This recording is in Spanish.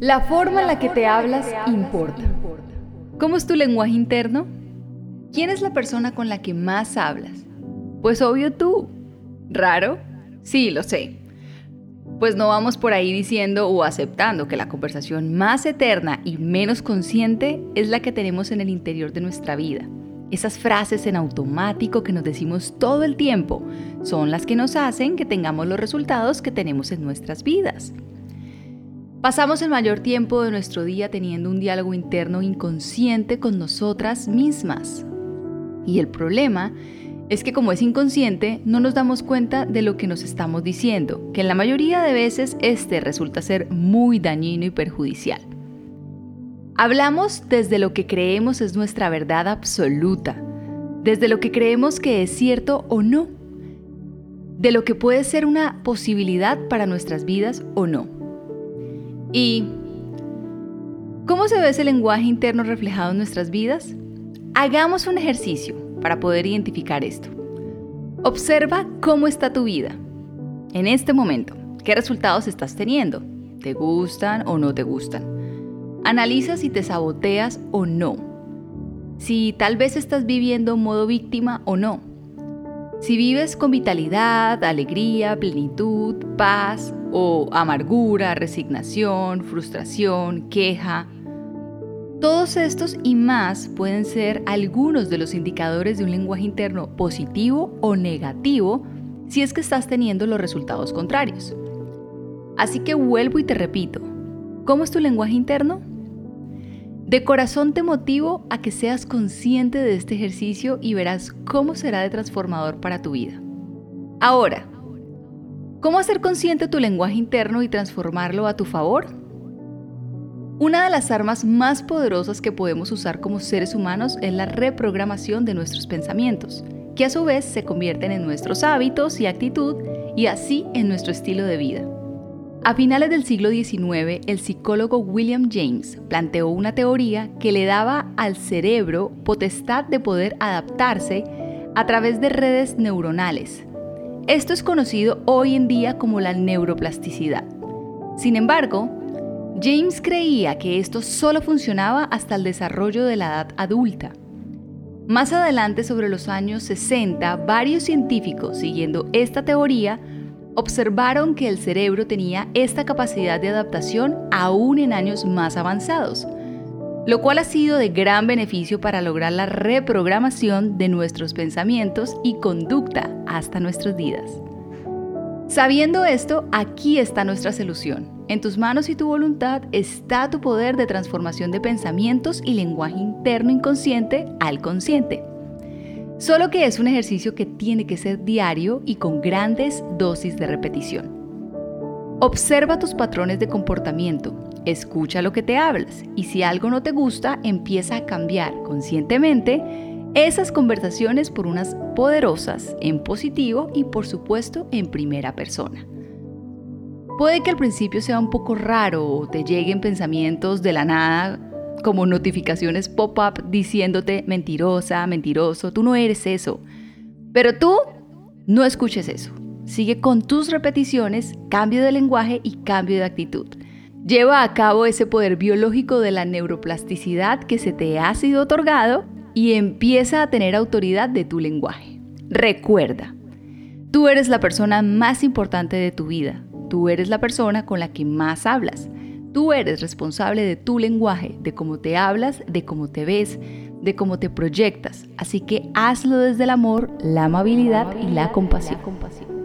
La forma en la que te hablas importa. ¿Cómo es tu lenguaje interno? ¿Quién es la persona con la que más hablas? Pues obvio tú. ¿Raro? Sí, lo sé. Pues no vamos por ahí diciendo o aceptando que la conversación más eterna y menos consciente es la que tenemos en el interior de nuestra vida. Esas frases en automático que nos decimos todo el tiempo son las que nos hacen que tengamos los resultados que tenemos en nuestras vidas. Pasamos el mayor tiempo de nuestro día teniendo un diálogo interno inconsciente con nosotras mismas. Y el problema es que como es inconsciente, no nos damos cuenta de lo que nos estamos diciendo, que en la mayoría de veces este resulta ser muy dañino y perjudicial. Hablamos desde lo que creemos es nuestra verdad absoluta, desde lo que creemos que es cierto o no, de lo que puede ser una posibilidad para nuestras vidas o no. ¿Y cómo se ve ese lenguaje interno reflejado en nuestras vidas? Hagamos un ejercicio para poder identificar esto. Observa cómo está tu vida en este momento. ¿Qué resultados estás teniendo? ¿Te gustan o no te gustan? Analiza si te saboteas o no. Si tal vez estás viviendo modo víctima o no. Si vives con vitalidad, alegría, plenitud, paz o amargura, resignación, frustración, queja, todos estos y más pueden ser algunos de los indicadores de un lenguaje interno positivo o negativo si es que estás teniendo los resultados contrarios. Así que vuelvo y te repito, ¿cómo es tu lenguaje interno? De corazón te motivo a que seas consciente de este ejercicio y verás cómo será de transformador para tu vida. Ahora, ¿cómo hacer consciente tu lenguaje interno y transformarlo a tu favor? Una de las armas más poderosas que podemos usar como seres humanos es la reprogramación de nuestros pensamientos, que a su vez se convierten en nuestros hábitos y actitud y así en nuestro estilo de vida. A finales del siglo XIX, el psicólogo William James planteó una teoría que le daba al cerebro potestad de poder adaptarse a través de redes neuronales. Esto es conocido hoy en día como la neuroplasticidad. Sin embargo, James creía que esto solo funcionaba hasta el desarrollo de la edad adulta. Más adelante, sobre los años 60, varios científicos, siguiendo esta teoría, observaron que el cerebro tenía esta capacidad de adaptación aún en años más avanzados, lo cual ha sido de gran beneficio para lograr la reprogramación de nuestros pensamientos y conducta hasta nuestros días. Sabiendo esto, aquí está nuestra solución en tus manos y tu voluntad está tu poder de transformación de pensamientos y lenguaje interno inconsciente al consciente. Solo que es un ejercicio que tiene que ser diario y con grandes dosis de repetición. Observa tus patrones de comportamiento, escucha lo que te hablas y si algo no te gusta, empieza a cambiar conscientemente esas conversaciones por unas poderosas en positivo y por supuesto en primera persona. Puede que al principio sea un poco raro o te lleguen pensamientos de la nada como notificaciones pop-up diciéndote mentirosa, mentiroso, tú no eres eso. Pero tú no escuches eso. Sigue con tus repeticiones, cambio de lenguaje y cambio de actitud. Lleva a cabo ese poder biológico de la neuroplasticidad que se te ha sido otorgado y empieza a tener autoridad de tu lenguaje. Recuerda, tú eres la persona más importante de tu vida. Tú eres la persona con la que más hablas. Tú eres responsable de tu lenguaje, de cómo te hablas, de cómo te ves, de cómo te proyectas. Así que hazlo desde el amor, la amabilidad y la compasión.